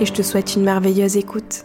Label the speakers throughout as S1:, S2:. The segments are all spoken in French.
S1: et je te souhaite une merveilleuse écoute.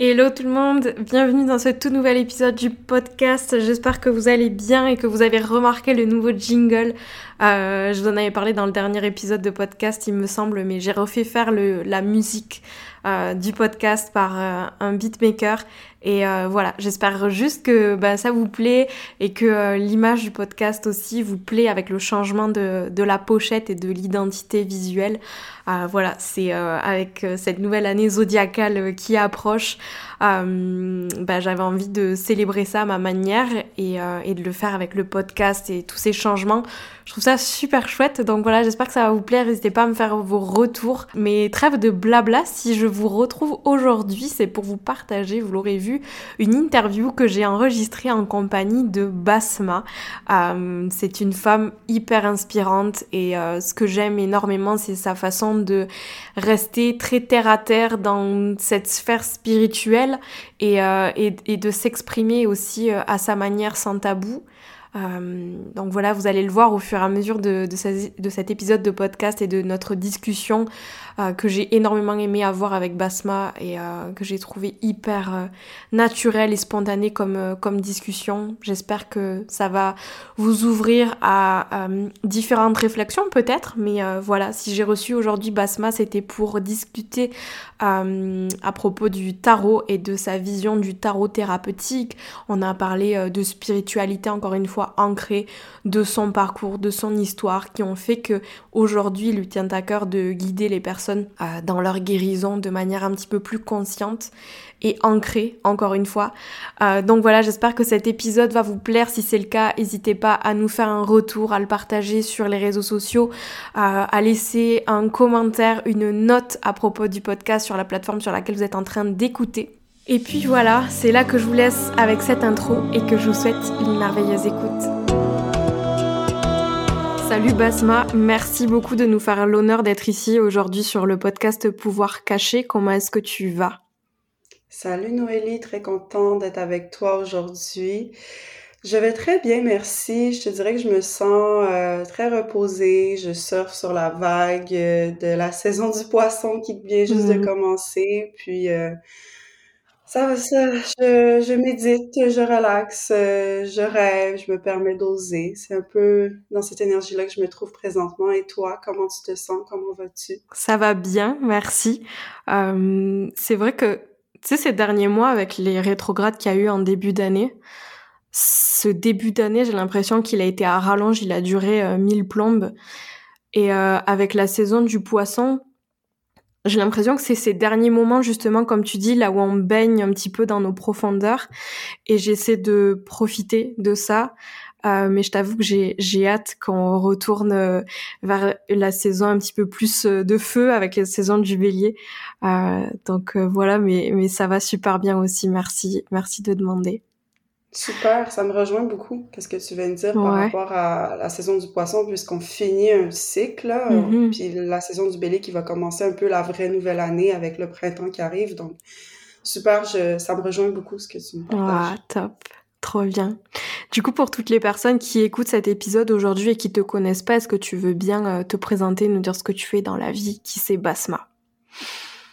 S1: Hello tout le monde, bienvenue dans ce tout nouvel épisode du podcast. J'espère que vous allez bien et que vous avez remarqué le nouveau jingle. Euh, je vous en avais parlé dans le dernier épisode de podcast, il me semble, mais j'ai refait faire la musique euh, du podcast par euh, un beatmaker. Et euh, voilà, j'espère juste que bah, ça vous plaît et que l'image du podcast aussi vous plaît avec le changement de, de la pochette et de l'identité visuelle. voilà, c'est avec cette nouvelle année zodiacale qui approche, bah, j'avais envie de célébrer ça à ma manière et, et de le faire avec le podcast et tous ces changements. Je trouve ça super chouette. Donc voilà, j'espère que ça va vous plaire. N'hésitez pas à me faire vos retours. Mais trêve de blabla, si je vous retrouve aujourd'hui, c'est pour vous partager, vous l'aurez vu, une interview que j'ai enregistrée en compagnie de Basma. Euh, c'est une femme hyper inspirante et euh, ce que j'aime énormément, c'est sa façon de rester très terre à terre dans cette sphère spirituelle et, euh, et, et de s'exprimer aussi à sa manière sans tabou. Euh, donc voilà, vous allez le voir au fur et à mesure de, de, cet épisode de podcast et de notre discussion euh, que j'ai énormément aimé avoir avec Basma et euh, que j'ai trouvé hyper euh, naturel et spontané comme, comme discussion. J'espère que ça va vous ouvrir à différentes réflexions peut-être, mais voilà, si j'ai reçu aujourd'hui Basma, c'était pour discuter à propos du tarot et de sa vision du tarot thérapeutique. On a parlé de spiritualité encore une fois ancrée, de son parcours, de son histoire, qui ont fait que aujourd'hui il lui tient à cœur de guider les personnes euh, dans leur guérison de manière un petit peu plus consciente et ancrée, encore une fois. Euh, donc voilà, j'espère que cet épisode va vous plaire. Si c'est le cas, n'hésitez pas à nous faire un retour, à le partager sur les réseaux sociaux, euh, à laisser un commentaire, une note à propos du podcast sur la plateforme sur laquelle vous êtes en train d'écouter. Et puis voilà, c'est là que je vous laisse avec cette intro et que je vous souhaite une merveilleuse écoute. Salut Basma, merci beaucoup de nous faire l'honneur d'être ici aujourd'hui sur le podcast Pouvoir Caché. Comment est-ce que tu vas?
S2: Salut Noélie, très contente d'être avec toi aujourd'hui. Je vais très bien, merci. Je te dirais que je me sens euh, très reposée. Je surfe sur la vague euh, de la saison du poisson qui vient juste de mm. commencer. Puis euh, ça, ça je, je médite, je relaxe, euh, je rêve, je me permets d'oser. C'est un peu dans cette énergie-là que je me trouve présentement. Et toi, comment tu te sens? Comment vas-tu?
S1: Ça va bien, merci. Euh, c'est vrai que, tu sais, ces derniers mois, avec les rétrogrades qu'il y a eu en début d'année, ce début d'année, j'ai l'impression qu'il a été à rallonge, il a duré euh, mille plombes. Et euh, avec la saison du poisson, j'ai l'impression que c'est ces derniers moments, justement, comme tu dis, là où on baigne un petit peu dans nos profondeurs. Et j'essaie de profiter de ça. Euh, mais je t'avoue que j'ai, hâte qu'on retourne euh, vers la saison un petit peu plus euh, de feu avec la saison du bélier. Euh, donc voilà, mais, mais ça va super bien aussi. Merci, merci de demander.
S2: Super, ça me rejoint beaucoup, qu'est-ce que tu viens de dire par rapport à la saison du poisson, puisqu'on finit un cycle, mm-hmm. puis la saison du bélier qui va commencer un peu la vraie nouvelle année avec le printemps qui arrive. Donc, super, je, ça me rejoint beaucoup ce que tu me partages.
S1: Ah, top. Trop bien. Du coup, pour toutes les personnes qui écoutent cet épisode aujourd'hui et qui te connaissent pas, est-ce que tu veux bien euh, te présenter, nous dire ce que tu fais dans la vie, qui c'est Basma?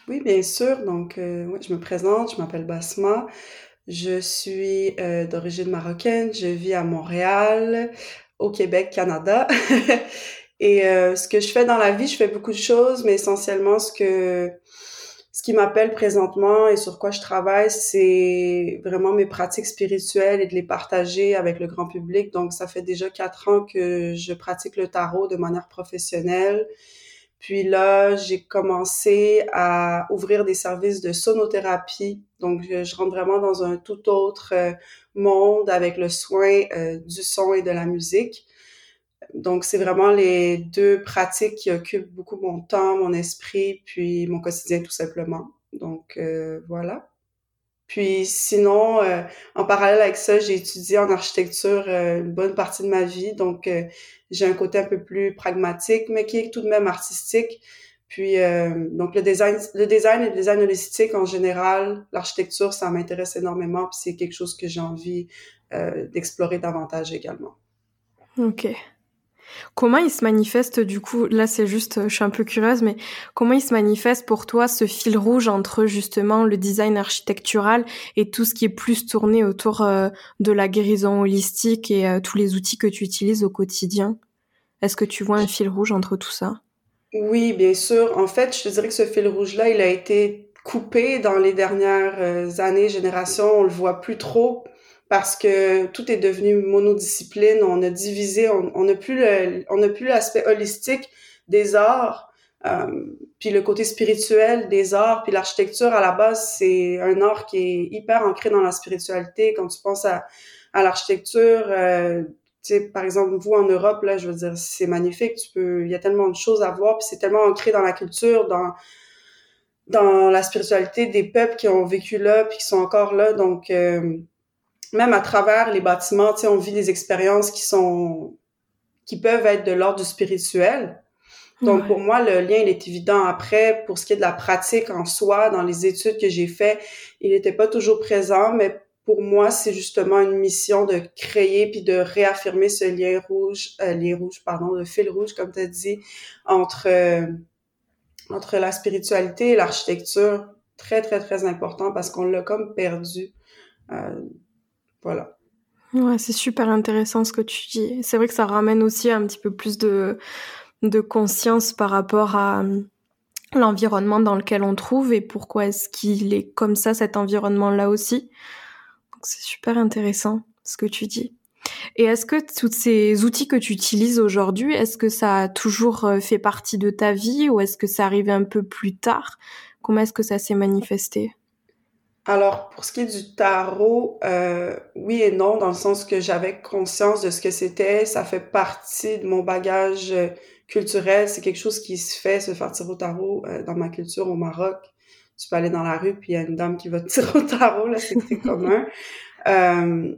S2: Oui, bien sûr. Donc, euh, ouais, je me présente, je m'appelle Basma. Je suis euh, d'origine marocaine, je vis à Montréal, au Québec, Canada. Et euh, ce que je fais dans la vie, je fais beaucoup de choses, mais essentiellement ce que ce qui m'appelle présentement et sur quoi je travaille, c'est vraiment mes pratiques spirituelles et de les partager avec le grand public. Donc, ça fait déjà quatre ans que je pratique le tarot de manière professionnelle. Puis là, j'ai commencé à ouvrir des services de sonothérapie. Donc, je rentre vraiment dans un tout autre euh, monde avec le soin euh, du son et de la musique. donc, c'est vraiment les deux pratiques qui occupent beaucoup mon temps, mon esprit, puis mon quotidien tout simplement. Donc, euh, voilà. Puis sinon, euh, en parallèle avec ça, j'ai étudié en architecture euh, une bonne partie de ma vie. Donc, j'ai un côté un peu plus pragmatique, mais qui est tout de même artistique. Puis, donc le design, le design et le design holistique en général, l'architecture, ça m'intéresse énormément. Puis c'est quelque chose que j'ai envie d'explorer davantage également.
S1: Ok. Comment il se manifeste du coup Là, c'est juste, je suis un peu curieuse, mais comment il se manifeste pour toi ce fil rouge entre justement le design architectural et tout ce qui est plus tourné autour euh, de la guérison holistique et euh, tous les outils que tu utilises au quotidien? Est-ce que tu vois un fil rouge entre tout ça?
S2: Oui, bien sûr. En fait, je te dirais que ce fil rouge-là, il a été coupé dans les dernières euh, années, générations. On le voit plus trop parce que tout est devenu monodiscipline, on a divisé, on n'a plus on n'a plus l'aspect holistique des arts, euh, puis le côté spirituel des arts, puis l'architecture à la base c'est un art qui est hyper ancré dans la spiritualité. Quand tu penses à, à l'architecture, euh, par exemple vous en Europe là, je veux dire c'est magnifique, tu peux, il y a tellement de choses à voir, puis c'est tellement ancré dans la culture, dans dans la spiritualité des peuples qui ont vécu là, puis qui sont encore là, donc euh, même à travers les bâtiments, tu sais, on vit des expériences qui sont, qui peuvent être de l'ordre du spirituel. Donc, pour moi, le lien, il est évident. Après, pour ce qui est de la pratique en soi, dans les études que j'ai fait, il n'était pas toujours présent, mais pour moi, c'est justement une mission de créer puis de réaffirmer ce lien rouge, euh, lien rouge, pardon, le fil rouge, comme tu as dit, entre, euh, entre la spiritualité et l'architecture. Très, très, très important parce qu'on l'a comme perdu. Euh, voilà.
S1: Ouais, c'est super intéressant ce que tu dis. C'est vrai que ça ramène aussi un petit peu plus de, conscience par rapport à euh, l'environnement dans lequel on trouve et pourquoi est-ce qu'il est comme ça, cet environnement-là aussi. C'est super intéressant ce que tu dis. Et est-ce que tous ces outils que tu utilises aujourd'hui, est-ce que ça a toujours euh, fait partie de ta vie ou est-ce que ça arrivait un peu plus tard? Comment est-ce que ça s'est manifesté?
S2: Alors, pour ce qui est du tarot, euh, oui et non, dans le sens que j'avais conscience de ce que c'était. Ça fait partie de mon bagage euh, culturel. C'est quelque chose qui se fait, se faire tirer au tarot euh, dans ma culture au Maroc. Tu peux aller dans la rue, puis il y a une dame qui va te tirer au tarot, là, c'est très commun. Euh,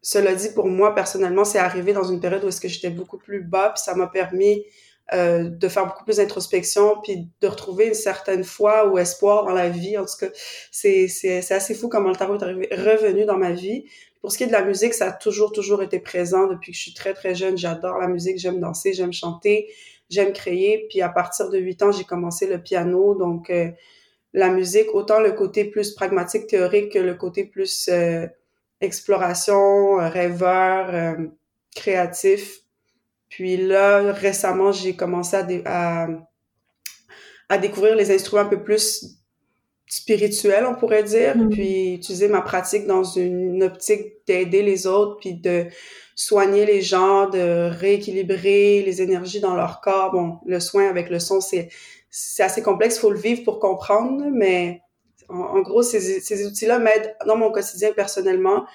S2: cela dit, pour moi, personnellement, c'est arrivé dans une période où est-ce que j'étais beaucoup plus bas, puis ça m'a permis euh, de faire beaucoup plus d'introspection, puis de retrouver une certaine foi ou espoir dans la vie. En tout cas, c'est, c'est, assez fou comment le tarot est revenu dans ma vie. Pour ce qui est de la musique, ça a toujours, toujours été présent depuis que je suis très, très jeune. J'adore la musique, j'aime danser, j'aime chanter, j'aime créer. Puis à partir de 8 ans, j'ai commencé le piano. Donc, euh, la musique, autant le côté plus pragmatique, théorique, que le côté plus euh, exploration, rêveur, créatif puis là, récemment, j'ai commencé à, à, découvrir les instruments un peu plus spirituels, on pourrait dire, mm. puis utiliser ma pratique dans une optique d'aider les autres, puis de soigner les gens, de rééquilibrer les énergies dans leur corps. Bon, le soin avec le son, c'est c'est assez complexe, il faut le vivre pour comprendre, mais en, gros, ces, ces outils-là m'aident dans mon quotidien personnellement,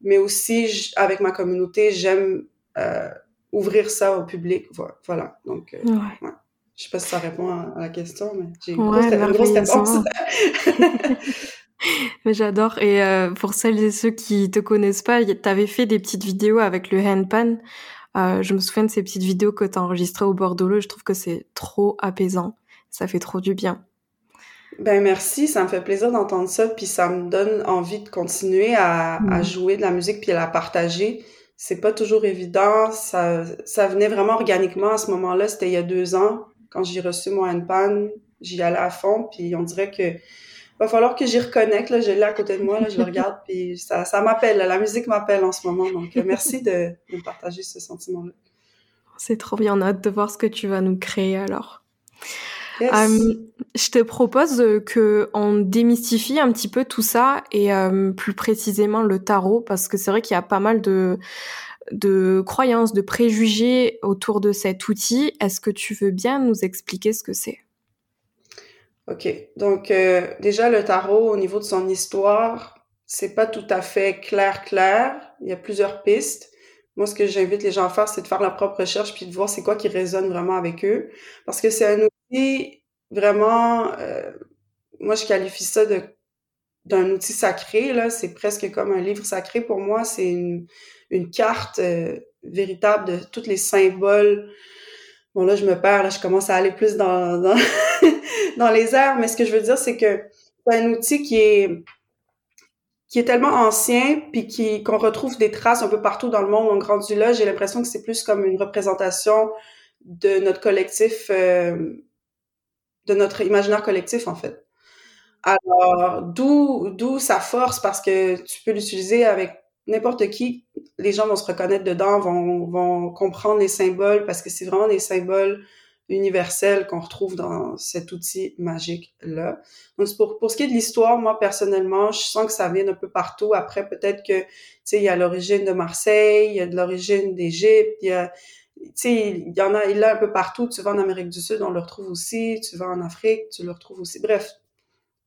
S2: mais aussi avec ma communauté, j'aime euh, ouvrir ça au public. Voilà. Donc, euh, ouais. Je sais pas si ça répond à, la question, mais j'ai une, grosse réponse.
S1: mais j'adore. Et euh, pour celles et ceux qui te connaissent pas, tu avais fait des petites vidéos avec le handpan. Euh, je me souviens de ces petites vidéos que tu as enregistrées au bord de l'eau. Je trouve que c'est trop apaisant. Ça fait trop du bien.
S2: Ben merci, ça me fait plaisir d'entendre ça, puis ça me donne envie de continuer à, à mm. jouer de la musique puis à la partager c'est pas toujours évident. Ça, ça venait vraiment organiquement à ce moment-là. C'était il y a deux ans. Quand j'ai reçu mon handpan, j'y allais à fond. Puis on dirait que va falloir que j'y reconnecte. Là, je l'ai à côté de moi, là, je le regarde. Puis ça, ça m'appelle. La musique m'appelle en ce moment. Donc euh, merci de, de partager ce sentiment-là.
S1: C'est trop bien. On hâte de voir ce que tu vas nous créer alors. Euh, je te propose que on démystifie un petit peu tout ça et euh, plus précisément le tarot parce que c'est vrai qu'il y a pas mal de de croyances, de préjugés autour de cet outil. Est-ce que tu veux bien nous expliquer ce que c'est?
S2: Ok, donc euh, déjà le tarot au niveau de son histoire, c'est pas tout à fait clair clair. Il y a plusieurs pistes. moi, ce que j'invite les gens à faire, c'est de faire leur propre recherche puis de voir c'est quoi qui résonne vraiment avec eux. Parce que c'est un outil vraiment, euh, moi, je qualifie ça de d'un outil sacré, là. C'est presque comme un livre sacré pour moi. C'est une, une carte euh, véritable de tous les symboles. Bon, là, je me perds, là, je commence à aller plus dans, dans, dans les airs, mais ce que je veux dire, c'est que c'est un outil qui est qui est tellement ancien, puis qui qu'on retrouve des traces un peu partout dans le monde. Donc, rendu là, j'ai l'impression que c'est plus comme une représentation de notre collectif, euh, de notre imaginaire collectif, en fait. Alors, d'où d'où sa force, parce que tu peux l'utiliser avec n'importe qui. Les gens vont se reconnaître dedans, vont, vont comprendre les symboles, parce que c'est vraiment des symboles universel qu'on retrouve dans cet outil magique-là. Donc, pour, pour ce qui est de l'histoire, moi, personnellement, je sens que ça vient un peu partout. Après, peut-être que, tu sais, il y a l'origine de Marseille, il y a de l'origine d'Égypte, il y a, tu sais, il y en a, il y a un peu partout. Tu vas en Amérique du Sud, on le retrouve aussi. Tu vas en Afrique, tu le retrouves aussi. Bref,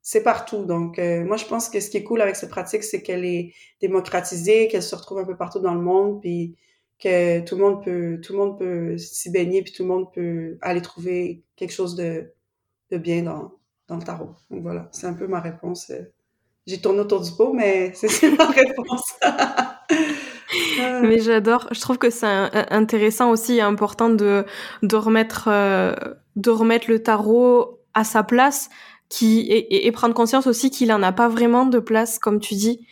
S2: c'est partout. Donc, euh, moi, je pense que ce qui est cool avec cette pratique, c'est qu'elle est démocratisée, qu'elle se retrouve un peu partout dans le monde, puis que tout le monde peut tout le monde peut s'y baigner puis tout le monde peut aller trouver quelque chose de, de bien dans, dans le tarot. Donc voilà, c'est un peu ma réponse. J'ai tourné autour du pot, mais c'est ma réponse.
S1: mais j'adore. Je trouve que c'est intéressant aussi et important de, de remettre euh, de remettre le tarot à sa place qui et, et prendre conscience aussi qu'il en a pas vraiment de place comme tu dis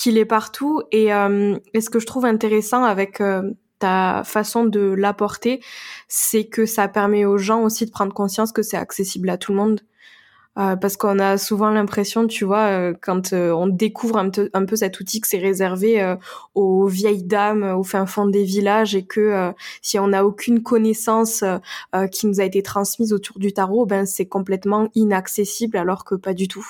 S1: qu'il est partout. Et, euh, et, ce que je trouve intéressant avec euh, ta façon de l'apporter, c'est que ça permet aux gens aussi de prendre conscience que c'est accessible à tout le monde. Euh, parce qu'on a souvent l'impression, tu vois, euh, quand euh, on découvre un, un, peu cet outil que c'est réservé aux vieilles dames au fin fond des villages et que si on n'a aucune connaissance qui nous a été transmise autour du tarot, ben c'est complètement inaccessible alors que pas du tout.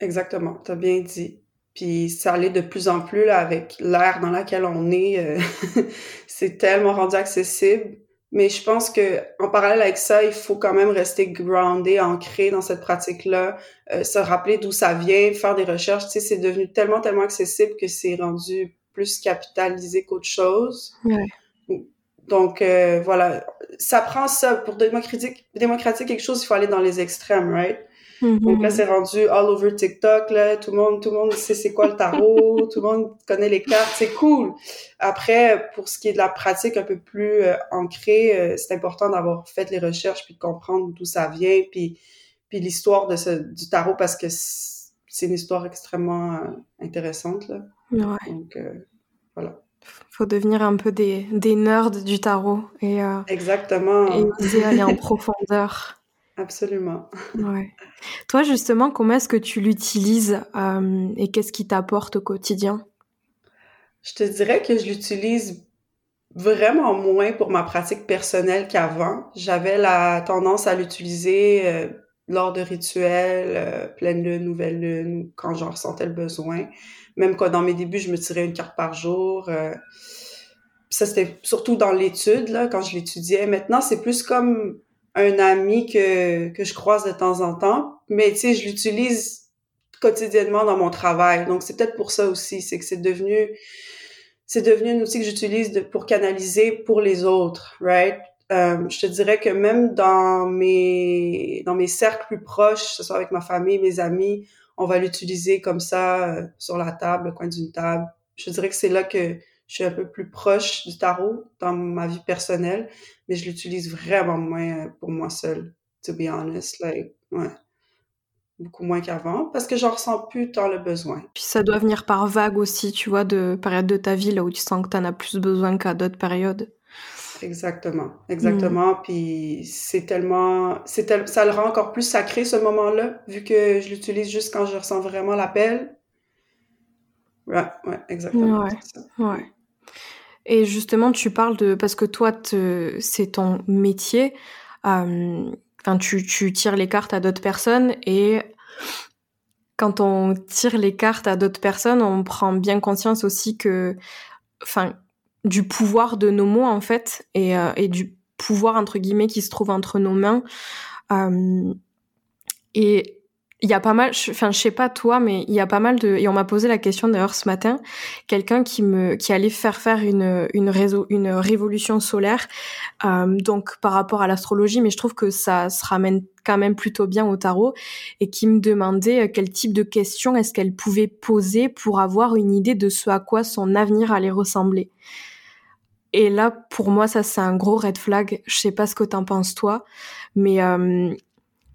S2: Exactement, tu as bien dit. Puis ça allait de plus en plus là, avec l'ère dans laquelle on est. Euh, c'est tellement rendu accessible. Mais je pense que en parallèle avec ça, il faut quand même rester groundé, ancré dans cette pratique-là, euh, se rappeler d'où ça vient, faire des recherches. Tu sais, c'est devenu tellement, tellement accessible que c'est rendu plus capitalisé qu'autre chose. Ouais. Donc euh, voilà, ça prend ça pour démocratiser, démocratiser quelque chose, il faut aller dans les extrêmes, right? Donc là, mm-hmm. c'est rendu all over TikTok, là. Tout le monde, tout le monde sait c'est quoi le tarot. tout le monde connaît les cartes. C'est cool. Après, pour ce qui est de la pratique un peu plus euh, ancrée, euh, c'est important d'avoir fait les recherches puis de comprendre d'où ça vient puis, puis l'histoire de ce, du tarot parce que c'est une histoire extrêmement euh, intéressante, là. Ouais. Donc, voilà
S1: faut devenir un peu des, des nerds du tarot et
S2: exactement
S1: et aller en profondeur
S2: Absolument.
S1: Ouais. Toi, justement, comment est-ce que tu l'utilises euh, et qu'est-ce qui t'apporte au quotidien?
S2: Je te dirais que je l'utilise vraiment moins pour ma pratique personnelle qu'avant. J'avais la tendance à l'utiliser euh, lors de rituels, euh, pleine lune, nouvelle lune, quand j'en ressentais le besoin. Même quand dans mes débuts, je me tirais une carte par jour. ça, c'était surtout dans l'étude, là, quand je l'étudiais. Maintenant, c'est plus comme un ami que, que je croise de temps en temps, mais tu sais, je l'utilise quotidiennement dans mon travail. Donc, c'est peut-être pour ça aussi, c'est que c'est devenu, c'est devenu un outil que j'utilise pour canaliser pour les autres, right? Euh, je te dirais que même dans mes, dans mes cercles plus proches, que ce soit avec ma famille, mes amis, on va l'utiliser comme ça, euh, sur la table, le coin d'une table. Je dirais que c'est là que je suis un peu plus proche du tarot dans ma vie personnelle, mais je l'utilise vraiment moins euh, pour moi seule, to be honest. Like, ouais. Beaucoup moins qu'avant, parce que j'en ressens plus tant le besoin.
S1: Puis ça doit venir par vague aussi, tu vois, de périodes de ta vie là où tu sens que tu en as plus besoin qu'à d'autres périodes.
S2: Exactement, exactement. Mm. Puis c'est tellement, c'est ça le rend encore plus sacré ce moment-là, vu que je l'utilise juste quand je ressens vraiment l'appel. Ouais, ouais, exactement.
S1: Ouais, ouais. Et justement, tu parles de parce que toi, c'est ton métier. Euh, enfin, tu, tu tires les cartes à d'autres personnes et quand on tire les cartes à d'autres personnes, on prend bien conscience aussi que, enfin, du pouvoir de nos mots en fait et, euh, et du pouvoir entre guillemets qui se trouve entre nos mains. Euh, et il y a pas mal, enfin je sais pas toi, mais il y a pas mal de et on m'a posé la question d'ailleurs ce matin, quelqu'un qui me qui allait faire faire une une réseau une révolution solaire, euh, donc par rapport à l'astrologie, mais je trouve que ça se ramène quand même plutôt bien au tarot et qui me demandait euh, quel type de questions est-ce qu'elle pouvait poser pour avoir une idée de ce à quoi son avenir allait ressembler. Et là, pour moi, ça c'est un gros red flag. Je sais pas ce que t'en penses toi, mais euh,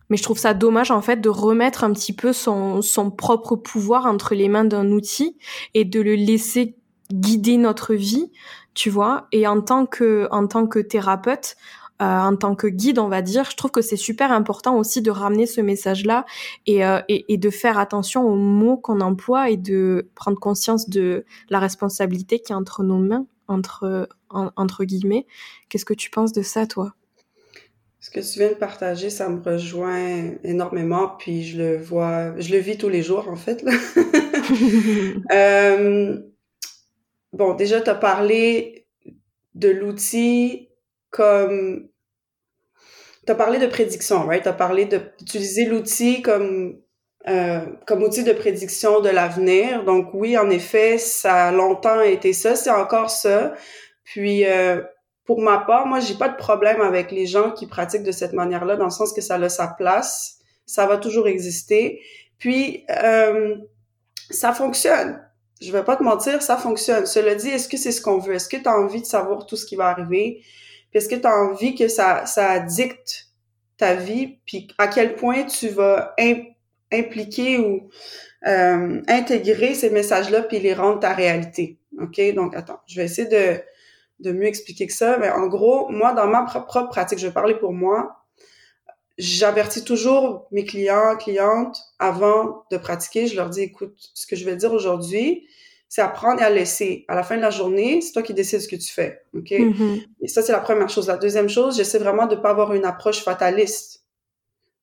S1: mais je trouve ça dommage en fait de remettre un petit peu son, son propre pouvoir entre les mains d'un outil et de le laisser guider notre vie, tu vois. Et en tant que en tant que thérapeute, euh, en tant que guide, on va dire, je trouve que c'est super important aussi de ramener ce message-là et, euh, et, de faire attention aux mots qu'on emploie et de prendre conscience de la responsabilité qui est entre nos mains, entre entre guillemets. Qu'est-ce que tu penses de ça, toi?
S2: Ce que tu viens de partager, ça me rejoint énormément, puis je le vois, je le vis tous les jours en fait. euh, bon, déjà, tu as parlé de l'outil comme... Tu as parlé de prédiction, right? Tu as parlé d'utiliser l'outil comme, euh, comme outil de prédiction de l'avenir. Donc oui, en effet, ça a longtemps été ça, c'est encore ça. Puis... Euh, pour ma part, moi, j'ai pas de problème avec les gens qui pratiquent de cette manière-là, dans le sens que ça a sa place, ça va toujours exister. Puis, euh, ça fonctionne. Je vais pas te mentir, ça fonctionne. Cela dit, est-ce que c'est ce qu'on veut? Est-ce que tu as envie de savoir tout ce qui va arriver? Puis est-ce que tu as envie que ça, ça dicte ta vie? Puis à quel point tu vas impliquer ou euh, intégrer ces messages-là puis les rendre ta réalité? OK? Donc, attends, je vais essayer de de mieux expliquer que ça. Mais en gros, moi, dans ma propre pratique, je vais parler pour moi, j'avertis toujours mes clients, clientes avant de pratiquer. Je leur dis, écoute, ce que je vais dire aujourd'hui, c'est apprendre et à laisser. À la fin de la journée, c'est toi qui décides ce que tu fais. OK? Mm-hmm. Et ça, c'est la première chose. La deuxième chose, j'essaie vraiment de pas avoir une approche fataliste.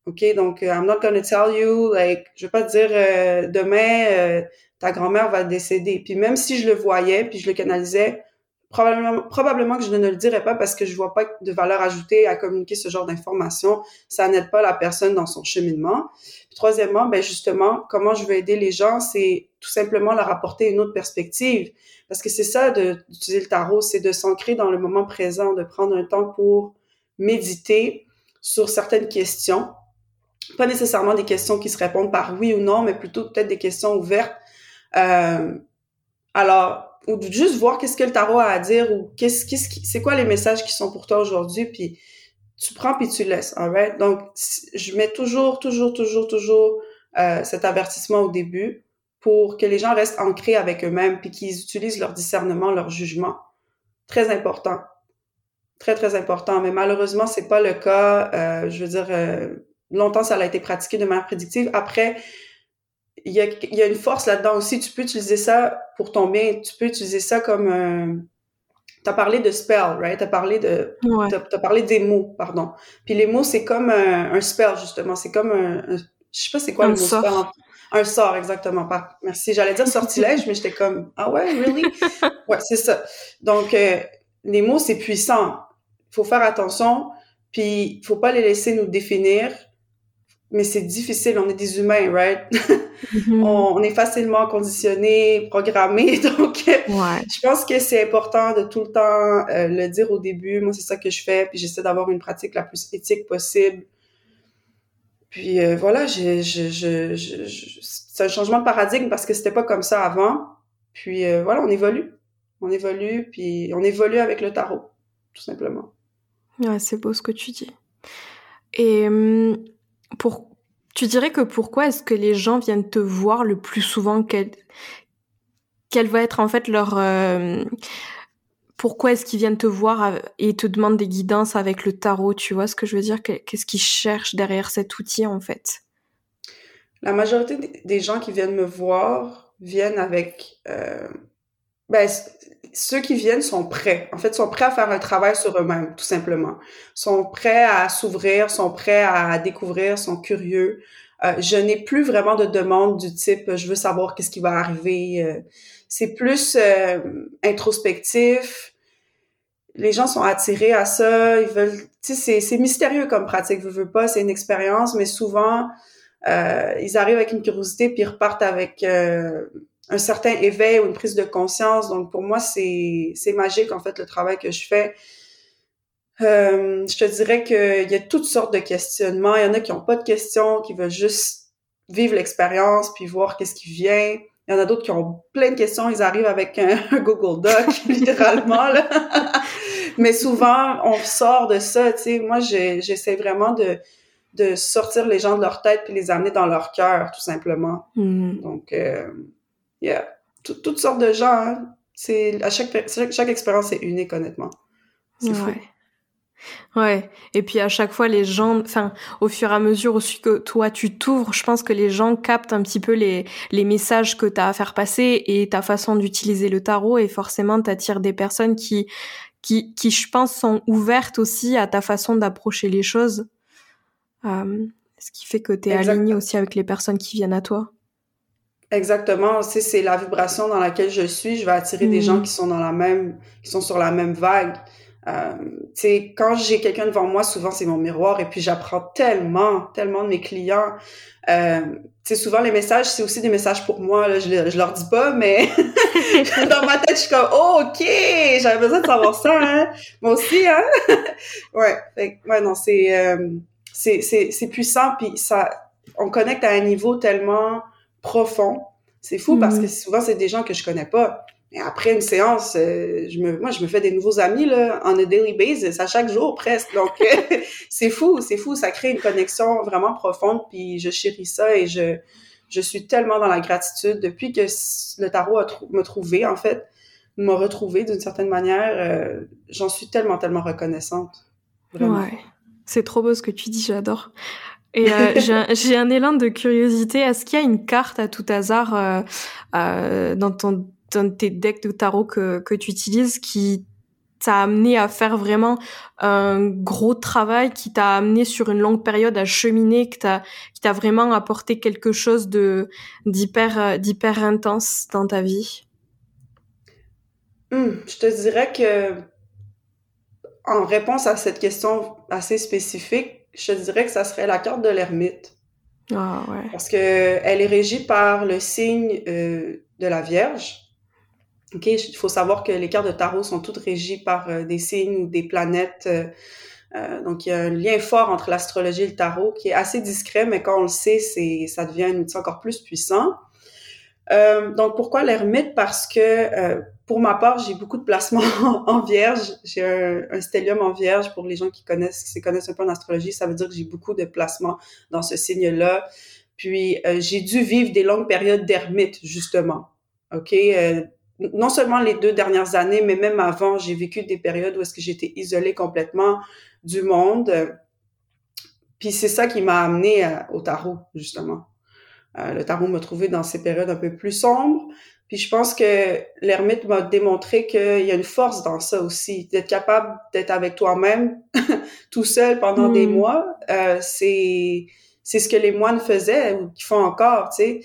S2: OK? Donc, euh, I'm not gonna tell you, like, je vais pas te dire, euh, demain, euh, ta grand-mère va décéder. Puis même si je le voyais, puis je le canalisais, Probablement, probablement que je ne le dirais pas parce que je vois pas de valeur ajoutée à communiquer ce genre d'informations. Ça n'aide pas la personne dans son cheminement. troisièmement, ben justement, comment je veux aider les gens, c'est tout simplement leur apporter une autre perspective. Parce que c'est ça d'utiliser le tarot, c'est de s'ancrer dans le moment présent, de prendre un temps pour méditer sur certaines questions. Pas nécessairement des questions qui se répondent par oui ou non, mais plutôt peut-être des questions ouvertes. Euh, alors, ou juste voir qu'est-ce que le tarot a à dire ou qu'est-ce qu'est-ce c'est quoi les messages qui sont pour toi aujourd'hui puis tu prends puis tu laisses alright donc je mets toujours toujours toujours toujours euh, cet avertissement au début pour que les gens restent ancrés avec eux-mêmes puis qu'ils utilisent leur discernement leur jugement. Très important. Très très important. Mais malheureusement c'est pas le cas. Euh, je veux dire euh, longtemps ça a été pratiqué de manière prédictive. Après il y a, y a une force là-dedans aussi. Tu peux utiliser ça pour ton bien. Tu peux utiliser ça comme un... T'as parlé de spell, right? T'as parlé de... Ouais. T'as, parlé des mots, pardon. Puis les mots, c'est comme un, spell, justement. C'est comme un... je sais pas c'est quoi un le mot sort. spell. Un sort, exactement. Merci. J'allais dire sortilège, mais j'étais comme... Ah ouais, really? ouais, c'est ça. Donc, euh, les mots, c'est puissant. Faut faire attention. Puis, faut pas les laisser nous définir mais c'est difficile, on est des humains, right? Mm-hmm. on, est facilement conditionné, programmé, donc je pense que c'est important de tout le temps euh, le dire au début. Moi, c'est ça que je fais, puis j'essaie d'avoir une pratique la plus éthique possible. Puis euh, voilà, je, je, je, c'est un changement de paradigme parce que c'était pas comme ça avant. Puis euh, voilà, on évolue. On évolue, puis on évolue avec le tarot, tout simplement.
S1: Ouais, c'est beau ce que tu dis. Et hum, pour, tu dirais que pourquoi est-ce que les gens viennent te voir le plus souvent? Quelle, quelle va être en fait leur... Euh, pourquoi est-ce qu'ils viennent te voir et te demandent des guidances avec le tarot? Tu vois ce que je veux dire? Qu'est-ce qu'ils cherchent derrière cet outil en fait?
S2: La majorité des gens qui viennent me voir viennent avec... Euh, ben, ceux qui viennent sont prêts. En fait, sont prêts à faire un travail sur eux-mêmes, tout simplement. Sont prêts à s'ouvrir, sont prêts à découvrir, sont curieux. Euh, je n'ai plus vraiment de demande du type je veux savoir qu'est-ce qui va arriver. Euh, c'est plus euh, introspectif. Les gens sont attirés à ça. Ils veulent. Tu sais, c'est mystérieux comme pratique. Je veux pas. C'est une expérience, mais souvent euh, ils arrivent avec une curiosité puis ils repartent avec euh, un certain éveil ou une prise de conscience. Donc pour moi, c'est c'est magique en fait le travail que je fais. Euh, je te dirais qu'il y a toutes sortes de questionnements. Il y en a qui ont pas de questions, qui veulent juste vivre l'expérience puis voir qu'est-ce qui vient. Il y en a d'autres qui ont plein de questions. Ils arrivent avec un, Google Doc, littéralement. Là. Mais souvent, on sort de ça. Tu sais, moi, j'essaie vraiment de de sortir les gens de leur tête puis les amener dans leur cœur, tout simplement. Mm. Donc, euh, yeah, toutes sortes de gens. Hein. C'est à chaque chaque expérience est unique, honnêtement. C'est
S1: fou. Ouais. Et puis à chaque fois, les gens, enfin, au fur et à mesure aussi que toi tu t'ouvres, je pense que les gens captent un petit peu les, les messages que tu as à faire passer et ta façon d'utiliser le tarot et forcément t'attires des personnes qui, qui, qui, je pense, sont ouvertes aussi à ta façon d'approcher les choses. Euh, ce qui fait que tu es aligné aussi avec les personnes qui viennent à toi.
S2: Exactement, c'est la vibration dans laquelle je suis. Je vais attirer des gens mm. qui sont dans la même, qui sont sur la même vague. Euh, quand j'ai quelqu'un devant moi, souvent c'est mon miroir et puis j'apprends tellement, tellement de mes clients. Euh, souvent les messages, c'est aussi des messages pour moi. Là, je, je leur dis pas, mais dans ma tête, je suis comme oh, ok, j'avais besoin de savoir ça. Hein? Moi aussi, hein. ouais, ouais, non, c'est euh, c'est c'est puissant puis ça, on connecte à un niveau tellement profond. C'est fou parce mm. que souvent c'est des gens que je connais pas. Et après une séance, euh, je me, moi, je me fais des nouveaux amis là, on a daily basis, à chaque jour presque. Donc, c'est fou, c'est fou. Ça crée une connexion vraiment profonde. Puis je chéris ça et je, je suis tellement dans la gratitude depuis que le tarot a m'a trouvé en fait, m'a retrouvé d'une certaine manière. Euh, j'en suis tellement, tellement reconnaissante.
S1: Ouais, c'est trop beau ce que tu dis. J'adore. Et euh, j'ai un, élan de curiosité. Est-ce qu'il y a une carte à tout hasard dans ton dans tes decks de tarot que, que tu utilises qui t'a amené à faire vraiment un gros travail, qui t'a amené sur une longue période à cheminer, qui t'a, qui t'a vraiment apporté quelque chose de, d'hyper, d'hyper intense dans ta vie?
S2: Hmm, je te dirais que, en réponse à cette question assez spécifique, je te dirais que ça serait la carte de l'ermite.
S1: Ah ouais.
S2: Parce que elle est régie par le signe euh, de la Vierge. OK, il faut savoir que les cartes de tarot sont toutes régies par euh, des signes ou des planètes. Euh, euh, donc, il y a un lien fort entre l'astrologie et le tarot qui est assez discret, mais quand on le sait, c'est ça devient un outil encore plus puissant. Donc, pourquoi l'ermite? Parce que pour ma part, j'ai beaucoup de placements en vierge. J'ai un, stellium en vierge pour les gens qui connaissent, qui se connaissent un peu en astrologie. Ça veut dire que j'ai beaucoup de placements dans ce signe-là. Puis, j'ai dû vivre des longues périodes d'ermite, justement. OK? non seulement les deux dernières années, mais même avant, j'ai vécu des périodes où est-ce que j'étais isolée complètement du monde. Puis c'est ça qui m'a amené euh, au tarot, justement. Euh, le tarot m'a trouvé dans ces périodes un peu plus sombres. Puis je pense que l'ermite m'a démontré qu'il y a une force dans ça aussi, d'être capable d'être avec toi-même tout seul pendant des hmm. mois. Euh, c'est c'est ce que les moines faisaient ou qui font encore, tu sais.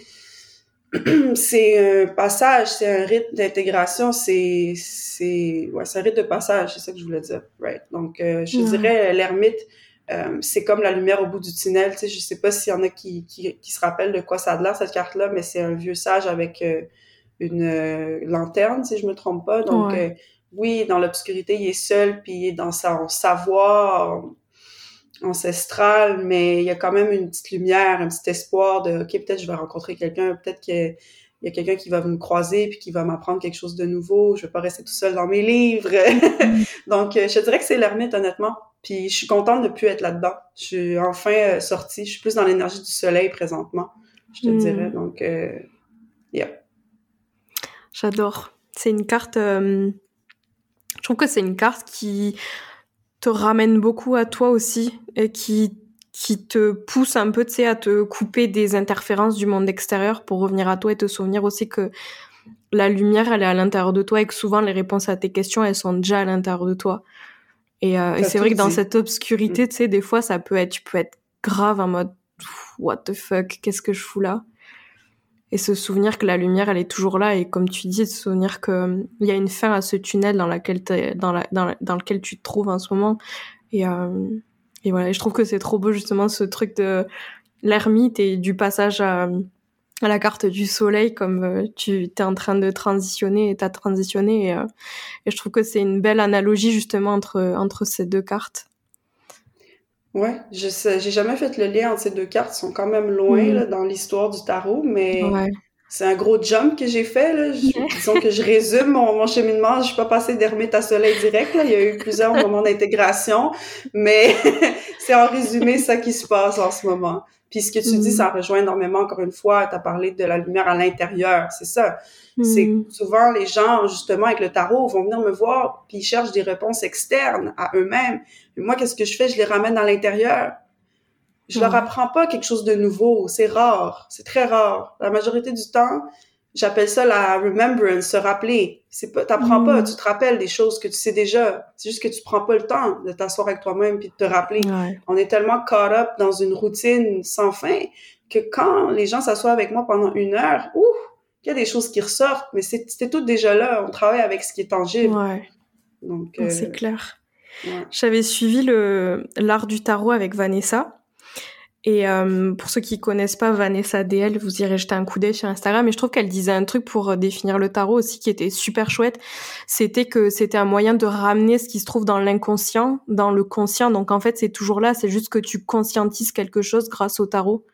S2: c'est un passage, c'est un rythme d'intégration, c'est c'est ouais, c'est un rythme de passage, c'est ça que je voulais dire, right. Donc euh, je dirais l'ermite euh, c'est comme la lumière au bout du tunnel, tu sais, je sais pas s'il y en a qui, qui, qui se rappellent de quoi ça a l'air cette carte là, mais c'est un vieux sage avec euh, une lanterne si je me trompe pas. Donc oui, dans l'obscurité, il est seul puis il est dans son savoir ancestrale, mais il y a quand même une petite lumière, un petit espoir de OK, peut-être je vais rencontrer quelqu'un, peut-être qu'il y a quelqu'un qui va me croiser puis qui va m'apprendre quelque chose de nouveau. Je vais pas rester tout seul dans mes livres. Donc, euh, je dirais que c'est l'ermite, honnêtement. Puis, je suis contente de plus être là-dedans. Je suis enfin euh, sortie. Je suis plus dans l'énergie du soleil présentement, je te hmm. dirais. Donc, euh, yeah.
S1: J'adore. C'est une carte. je trouve que c'est une carte qui te ramène beaucoup à toi aussi et qui qui te pousse un peu, tu sais, à te couper des interférences du monde extérieur pour revenir à toi et te souvenir aussi que la lumière, elle est à l'intérieur de toi et que souvent les réponses à tes questions, elles sont déjà à l'intérieur de toi. Et, euh, c'est vrai que dans cette obscurité, mm. tu sais, des fois, ça peut être, tu peux être grave en mode, what the fuck, qu'est-ce que je fous là? et se souvenir que la lumière elle est toujours là et comme tu dis se souvenir que euh, il y a une fin à ce tunnel dans laquelle dans, la, dans, dans, lequel tu te trouves en ce moment et euh, et voilà et je trouve que c'est trop beau justement ce truc de l'ermite et du passage à, la carte du soleil comme euh, tu es en train de transitionner et t'as transitionné et, et, je trouve que c'est une belle analogie justement entre entre ces deux cartes.
S2: Ouais, je sais, j'ai jamais fait le lien entre ces deux cartes, sont quand même loin mm. là, dans l'histoire du tarot, mais c'est un gros jump que j'ai fait. Là. disons que je résume mon, mon cheminement. Je suis pas passée d'ermite à soleil direct. Là. Il y a eu plusieurs moments d'intégration, mais c'est en résumé ça qui se passe en ce moment. Puis ce que tu dis, mm. ça rejoint énormément, encore une fois, tu as parlé de la lumière à l'intérieur, c'est ça. C'est mm. souvent les gens, justement, avec le tarot, vont venir me voir, puis ils cherchent des réponses externes à eux-mêmes. moi, qu'est-ce que je fais? Je les ramène à l'intérieur. Je leur apprends pas quelque chose de nouveau. C'est rare. C'est très rare. La majorité du temps, j'appelle ça la remembrance, se rappeler. C'est pas, t'apprends pas, mm. tu te rappelles des choses que tu sais déjà. C'est juste que tu prends pas le temps de t'asseoir avec toi-même puis de te rappeler. On est tellement caught up dans une routine sans fin que quand les gens s'assoient avec moi pendant une heure, ouf, il y a des choses qui ressortent, mais c'était tout déjà là. On travaille avec ce qui est tangible.
S1: Ouais. Donc, c'est euh, clair. J'avais suivi le l'art du tarot avec Vanessa. Et euh, pour ceux qui connaissent pas Vanessa DL, vous irez jeter un coup d'œil sur Instagram. Et je trouve qu'elle disait un truc pour euh, définir le tarot aussi qui était super chouette. C'était que c'était un moyen de ramener ce qui se trouve dans l'inconscient, dans le conscient. Donc en fait, c'est toujours là. C'est juste que tu conscientises quelque chose grâce au tarot.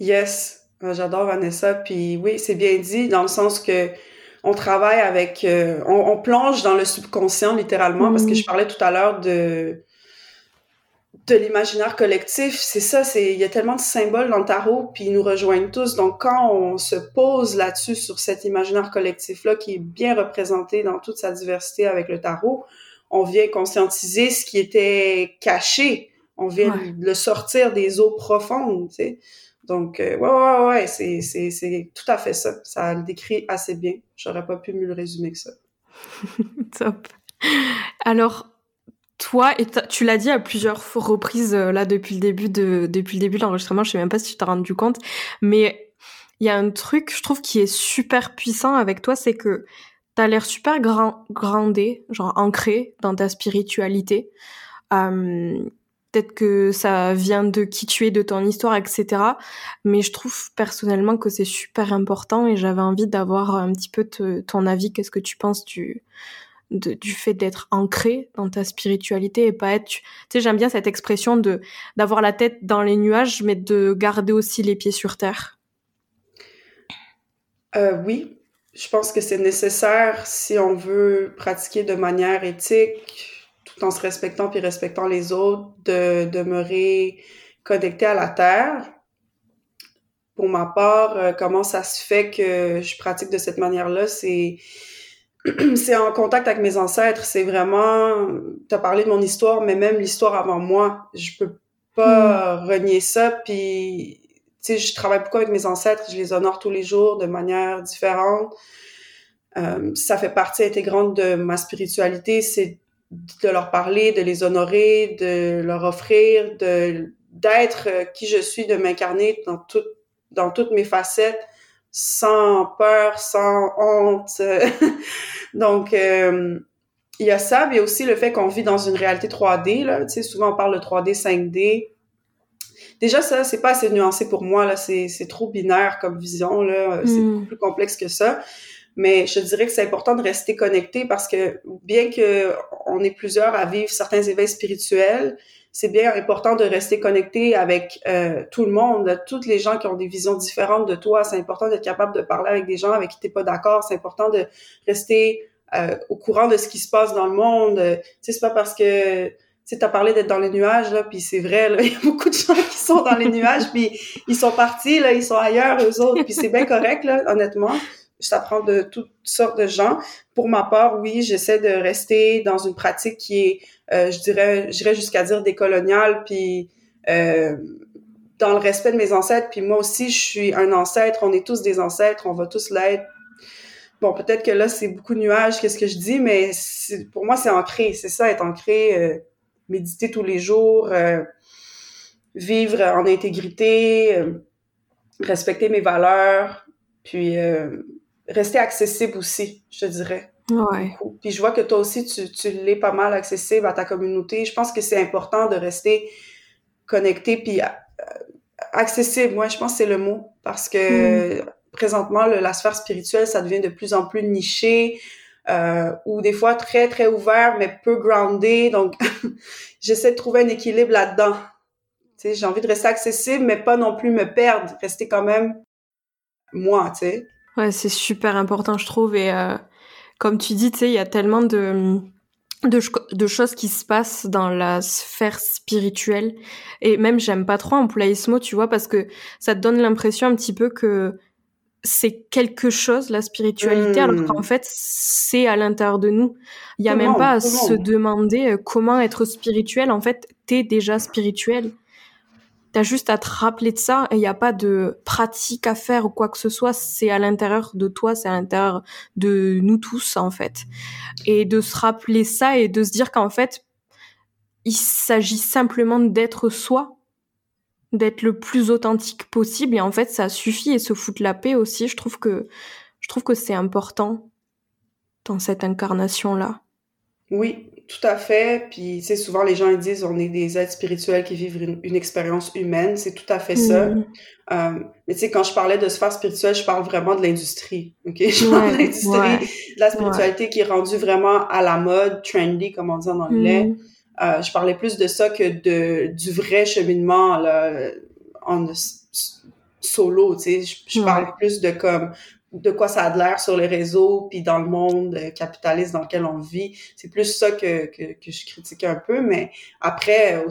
S2: Yes, euh, j'adore Vanessa. Puis oui, c'est bien dit dans le sens que on travaille avec, on, plonge dans le subconscient littéralement parce que mhm. je parlais tout à l'heure de de l'imaginaire collectif, c'est ça, c'est il y a tellement de symboles dans le tarot puis ils nous rejoignent tous. Donc quand on se pose là-dessus sur cet imaginaire collectif là qui est bien représenté dans toute sa diversité avec le tarot, on vient conscientiser ce qui était caché, on vient le sortir des eaux profondes, tu sais. Donc euh, ouais ouais ouais, c'est c'est c'est tout à fait ça. Ça le décrit assez bien. J'aurais pas pu mieux le résumer que ça.
S1: Top. Alors toi, et tu l'as dit à plusieurs reprises euh, là depuis le début de depuis le début de l'enregistrement, je sais même pas si tu t'es rendu compte, mais il y a un truc, je trouve, qui est super puissant avec toi, c'est que t'as l'air super grand, grandé, genre ancré dans ta spiritualité. Euh, Peut-être que ça vient de qui tu es, de ton histoire, etc. Mais je trouve personnellement que c'est super important et j'avais envie d'avoir un petit peu ton avis. Qu'est-ce que tu penses du du fait d'être ancré dans ta spiritualité et pas être tu sais j'aime bien cette expression de d'avoir la tête dans les nuages mais de garder aussi les pieds sur terre.
S2: Euh, oui. Je pense que c'est nécessaire si on veut pratiquer de manière éthique tout en se respectant puis respectant les autres de demeurer connecté à la terre. Pour ma part euh, comment ça se fait que je pratique de cette manière là c'est c'est en contact avec mes ancêtres. C'est vraiment, tu as parlé de mon histoire, mais même l'histoire avant moi, je peux pas hmm. renier ça. Puis, tu sais, je travaille beaucoup avec mes ancêtres, je les honore tous les jours de manière différente. Euh, ça fait partie intégrante de ma spiritualité, c'est de leur parler, de les honorer, de leur offrir, de d'être qui je suis, de m'incarner dans tout, dans toutes mes facettes sans peur, sans honte. Donc, euh, il y a ça, mais aussi le fait qu'on vit dans une réalité 3D. Là. Tu sais, souvent, on parle de 3D, 5D. Déjà, ça, c'est pas assez nuancé pour moi. là. C'est trop binaire comme vision. là. C'est hmm. beaucoup plus complexe que ça. Mais je dirais que c'est important de rester connecté parce que bien que on est plusieurs à vivre certains éveils spirituels, c'est bien important de rester connecté avec euh, tout le monde, toutes les gens qui ont des visions différentes de toi. C'est important d'être capable de parler avec des gens avec qui t'es pas d'accord. C'est important de rester euh, au courant de ce qui se passe dans le monde. Tu sais, c'est pas parce que tu as parlé d'être dans les nuages, là, puis c'est vrai, il y a beaucoup de gens qui sont dans les nuages, puis ils sont partis, là, ils sont ailleurs, eux autres, puis c'est bien correct, là, honnêtement. Ça prend de toutes sortes de gens. Pour ma part, oui, j'essaie de rester dans une pratique qui est euh, je dirais, j'irais jusqu'à dire décolonial, puis euh, dans le respect de mes ancêtres. Puis moi aussi, je suis un ancêtre. On est tous des ancêtres. On va tous l'être. Bon, peut-être que là, c'est beaucoup de nuages, qu'est-ce que je dis, mais pour moi, c'est ancré. C'est ça, être ancré. Euh, méditer tous les jours, vivre en intégrité, respecter mes valeurs, puis rester accessible aussi, je dirais.
S1: Ouais.
S2: Puis je vois que toi aussi, tu, tu l'es pas mal accessible à ta communauté. Je pense que c'est important de rester connecté puis accessible, moi, je pense que c'est le mot. Parce que mm. présentement, le, la sphère spirituelle, ça devient de plus en plus niché. Euh, ou des fois très très ouvert mais peu groundé donc j'essaie de trouver un équilibre là-dedans tu sais j'ai envie de rester accessible mais pas non plus me perdre rester quand même moi tu sais
S1: ouais c'est super important je trouve et euh, comme tu dis tu sais il y a tellement de de, de, choses qui se passent dans la sphère spirituelle. Et même, j'aime pas trop employer ce mot, tu vois, parce que ça te donne l'impression un petit peu que c'est quelque chose, la spiritualité, alors hmm. qu'en fait, c'est à l'intérieur de nous. Il y a même pas à se demander euh, comment être spirituel. En fait, t'es déjà spirituel. T'as juste à te rappeler de ça et il n'y a pas de pratique à faire ou quoi que ce soit. C'est à l'intérieur de toi, c'est à l'intérieur de nous tous, en fait. Et de se rappeler ça et de se dire qu'en fait, il s'agit simplement d'être soi, d'être le plus authentique possible. Et en fait, ça suffit et se foutre la paix aussi. Je trouve que, je trouve que c'est important dans cette incarnation-là.
S2: Oui, tout à fait. Puis, tu sais, souvent, les gens ils disent on est des êtres spirituels qui vivent une, expérience humaine. C'est tout à fait ça. Mm. Euh, mais tu sais, quand je parlais de sphère spirituelle, je parle vraiment de l'industrie. OK? Je parle de l'industrie, de la spiritualité qui est rendue vraiment à la mode, trendy, comme on dit en anglais. Mm. Euh, je parlais plus de ça que de du vrai cheminement là, en solo, tu sais. Je, je parle plus de comme de quoi ça a de l'air sur les réseaux, puis dans le monde capitaliste dans lequel on vit. C'est plus ça que, que, que, je critique un peu, mais après, euh,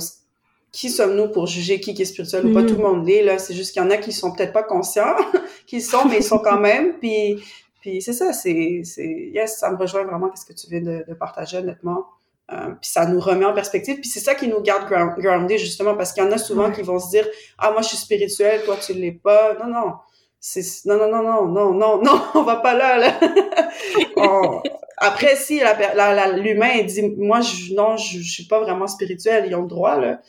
S2: qui sommes-nous pour juger qui, est spirituel ou pas? Tout le monde l'est, là. C'est juste qu'il y en a qui sont peut-être pas conscients qu'ils sont, mais ils sont quand même, puis, puis c'est ça, c'est, c'est, yes, ça me rejoint vraiment qu'est-ce que tu viens de, de partager, honnêtement. Euh, puis ça nous remet en perspective. Puis c'est ça qui nous garde grounded, justement, parce qu'il y en a souvent qui vont se dire « Ah, moi, je suis spirituel, toi, tu l'es pas. » Non, non c'est non non non non non non non on va pas là là. Après si l'humain dit moi je non je, je, suis pas vraiment spirituel ils ont le droit là.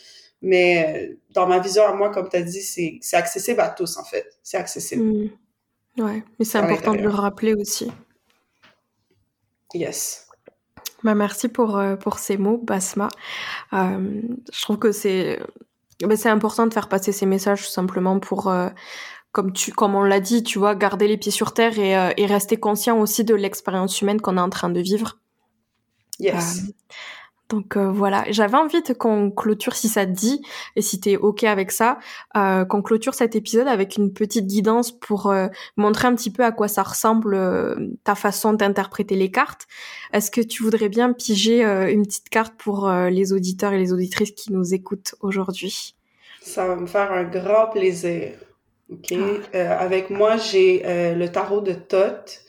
S2: Mais dans ma vision à moi comme tu as dit c'est c'est accessible à tous en fait. C'est accessible.
S1: Mmh. ouais mais c'est important de le rappeler aussi.
S2: Yes.
S1: Bah merci pour euh, pour ces mots Basma. Euh, je trouve que c'est bah, c'est important de faire passer ces messages tout simplement pour euh, comme tu, comme on l'a dit, tu vois, garder les pieds sur terre et, euh, et rester conscient aussi de l'expérience humaine qu'on est en train de vivre.
S2: Yes. Euh,
S1: donc euh, voilà, j'avais envie qu'on clôture si ça te dit et si t'es ok avec ça, qu'on clôture cet épisode avec une petite guidance pour montrer un petit peu à quoi ça ressemble ta façon d'interpréter les cartes. Est-ce que tu voudrais bien piger une petite carte pour les auditeurs et les auditrices qui nous écoutent aujourd'hui?
S2: Ça va me faire un grand plaisir. OK. Euh, avec moi, j'ai euh, le tarot de Thoth.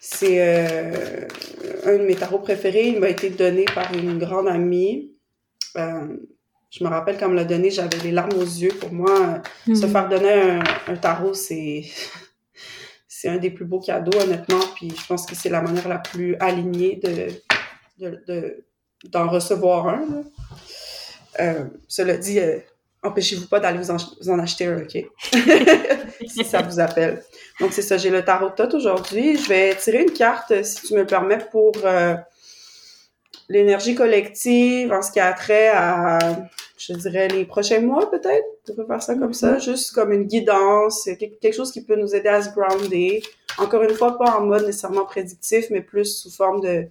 S2: C'est euh, un de mes tarots préférés. Il m'a été donné par une grande amie. je me rappelle quand me l'a donné, j'avais les larmes aux yeux. Pour moi, se mhm. faire donner un, tarot, c'est c'est un des plus beaux cadeaux, honnêtement. Puis je pense que c'est la manière la plus alignée de d'en recevoir un. cela dit, empêchez-vous pas d'aller vous, en, acheter un, OK? si ça vous appelle. Donc, c'est ça, j'ai le tarot de aujourd'hui. Je vais tirer une carte, si tu me le permets, pour euh, l'énergie collective en ce qui a trait à, je dirais, les prochains mois, peut-être. On peut faire ça comme ça, mm-hmm. juste comme une guidance, quelque chose qui peut nous aider à se grounder. Encore une fois, pas en mode nécessairement prédictif, mais plus sous forme de,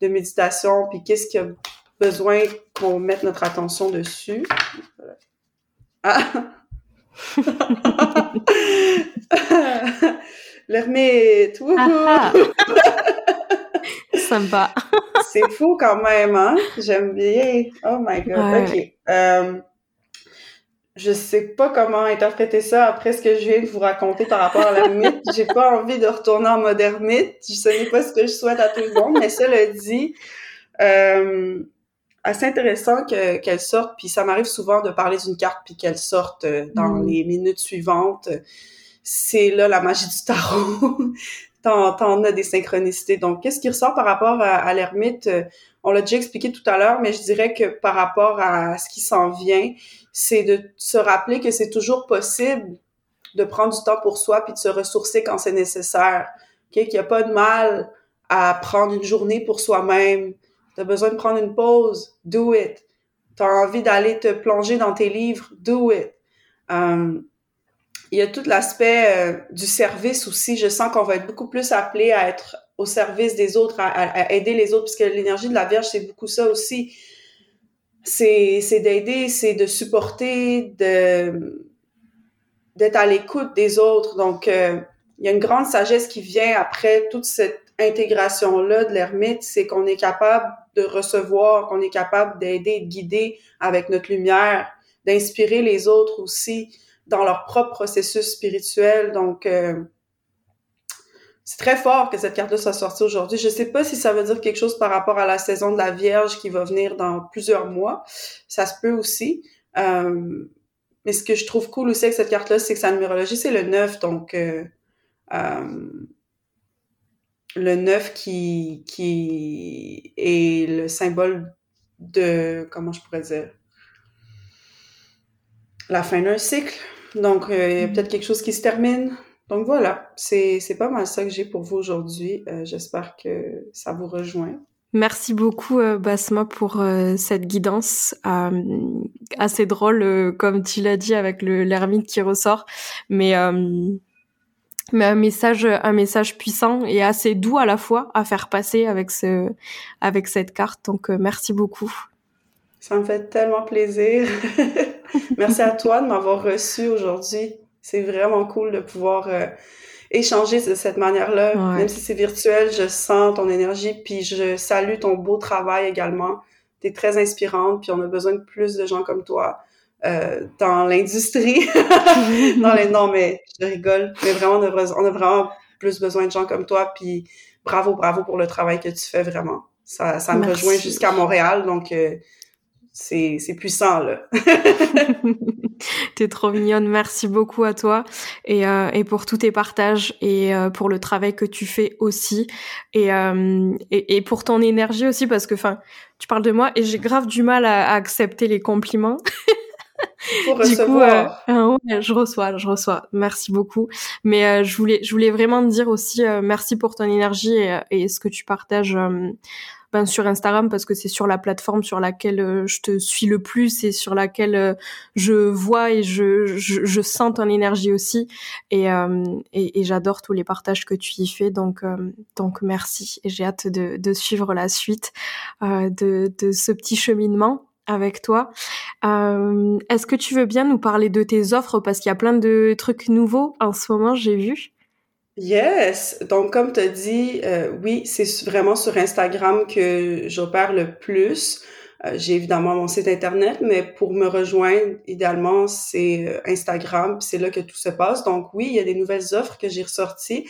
S2: de méditation, puis qu'est-ce qu'il y a besoin qu'on mette notre attention dessus. L'ermite. Ah,
S1: ah. Sympa.
S2: C'est fou quand même, hein? J'aime bien. Oh my god. OK. Euh, je sais pas comment interpréter ça après ce que je viens de vous raconter par rapport à l'ermite. J'ai pas envie de retourner en mode ermite. Je sais pas ce que je souhaite à tout le monde, mais cela dit, euh, assez intéressant que, qu'elle sorte, puis ça m'arrive souvent de parler d'une carte puis qu'elle sorte euh, dans mm. les minutes suivantes. C'est là la magie du tarot. t'en, as des synchronicités. Donc, qu'est-ce qui ressort par rapport à, l'ermite? On l'a déjà expliqué tout à l'heure, mais je dirais que par rapport à ce qui s'en vient, c'est de se rappeler que c'est toujours possible de prendre du temps pour soi puis de se ressourcer quand c'est nécessaire. Okay? Qu'il n'y a pas de mal à prendre une journée pour soi-même, T'as besoin de prendre une pause, do it. T'as envie d'aller te plonger dans tes livres, do it. il y a tout l'aspect du service aussi. Je sens qu'on va être beaucoup plus appelé à être au service des autres, à, aider les autres, puisque l'énergie de la Vierge, c'est beaucoup ça aussi. C'est, c'est d'aider, c'est de supporter, de d'être à l'écoute des autres. Donc, euh, il y a une grande sagesse qui vient après toute cette intégration-là de l'ermite, c'est qu'on est capable de recevoir, qu'on est capable d'aider, de guider avec notre lumière, d'inspirer les autres aussi dans leur propre processus spirituel. Donc, euh, c'est très fort que cette carte-là soit sortie aujourd'hui. Je sais pas si ça veut dire quelque chose par rapport à la saison de la Vierge qui va venir dans plusieurs mois. Ça se peut aussi. Euh, mais ce que je trouve cool aussi avec cette carte-là, c'est que sa numérologie, c'est le 9. Donc, euh, euh, le 9 qui, qui est le symbole de, comment je pourrais dire, la fin d'un cycle. Donc, il y a mm-hmm. peut-être quelque chose qui se termine. Donc voilà, c'est pas mal ça que j'ai pour vous aujourd'hui. Euh, j'espère que ça vous rejoint.
S1: Merci beaucoup euh, Basma pour euh, cette guidance assez drôle comme tu l'as dit avec le l'ermite qui ressort mais mais un message un message puissant et assez doux à la fois à faire passer avec ce avec cette carte donc merci beaucoup.
S2: Ça me fait tellement plaisir. merci à toi de m'avoir reçu aujourd'hui. C'est vraiment cool de pouvoir euh, échanger de cette manière-là. Même si c'est virtuel, je sens ton énergie, puis je salue ton beau travail également. Tu es très inspirante, puis on a besoin de plus de gens comme toi euh, dans l'industrie. dans les... Non, mais je rigole. Mais vraiment, on a, on a vraiment plus besoin de gens comme toi, puis bravo, bravo pour le travail que tu fais vraiment. Ça, ça me rejoint jusqu'à Montréal, donc euh, c'est puissant, là.
S1: T'es trop mignonne. Merci beaucoup à toi et, euh, et pour tous tes partages et euh, pour le travail que tu fais aussi et, euh, et, et, pour ton énergie aussi parce que, enfin, tu parles de moi et j'ai grave du mal à, à accepter les compliments.
S2: Pour du coup, euh,
S1: ouais, je reçois, je reçois. Merci beaucoup. Mais euh, je voulais, je voulais vraiment te dire aussi merci pour ton énergie et, et ce que tu partages sur Instagram parce que c'est sur la plateforme sur laquelle euh, je te suis le plus et sur laquelle euh, je vois et je, je, sens ton énergie aussi. Et, euh, et, j'adore tous les partages que tu y fais. Donc donc merci. Et j'ai hâte de, de suivre la suite de, de ce petit cheminement avec toi. Est-ce que tu veux bien nous parler de tes offres? Parce qu'il y a plein de trucs nouveaux en ce moment, j'ai vu.
S2: Yes. Donc, comme tu as dit, euh, oui, c'est vraiment sur Instagram que j'opère le plus. Euh, j'ai évidemment mon site internet, mais pour me rejoindre, idéalement, c'est euh, Instagram. C'est là que tout se passe. Donc, oui, il y a des nouvelles offres que j'ai ressorties.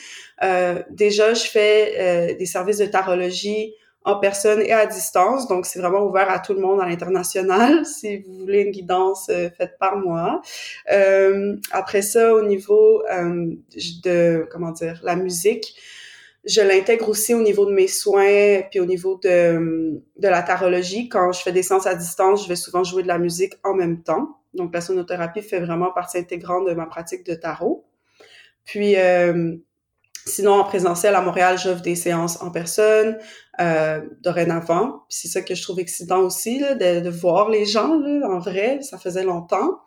S2: déjà, je fais des services de tarologie en personne et à distance. Donc, c'est vraiment ouvert à tout le monde à l'international. Si vous voulez une guidance, euh, faites par moi. Euh, après ça, au niveau euh, de, comment dire, la musique, je l'intègre aussi au niveau de mes soins, puis au niveau de, de la tarologie. Quand je fais des séances à distance, je vais souvent jouer de la musique en même temps. Donc, la sonothérapie fait vraiment partie intégrante de ma pratique de tarot. Puis, euh, Sinon, en présentiel, à Montréal, j'offre des séances en personne euh, dorénavant. C'est ça que je trouve excitant aussi, de, voir les gens en vrai. Ça faisait longtemps.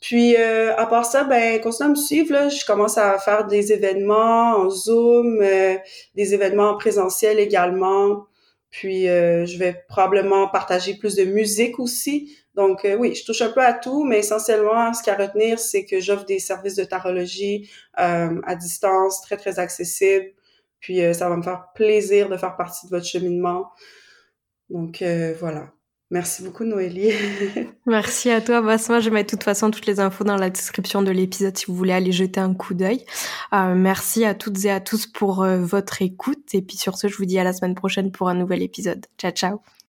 S2: Puis, euh, à part ça, ben, continuez à me suivre. Là. Je commence à faire des événements en Zoom, euh, des événements en présentiel également. Puis, euh, je vais probablement partager plus de musique aussi. Donc euh, oui, je touche un peu à tout, mais essentiellement, ce qu'il y a à retenir, c'est que j'offre des services de tarologie euh, à distance, très, très accessibles. Puis euh, ça va me faire plaisir de faire partie de votre cheminement. Donc voilà. Merci beaucoup, Noélie.
S1: Merci à toi, Basma. Je mettre de toute façon toutes les infos dans la description de l'épisode si vous voulez aller jeter un coup d'œil. merci à toutes et à tous pour votre écoute. Et puis sur ce, je vous dis à la semaine prochaine pour un nouvel épisode. Ciao, ciao.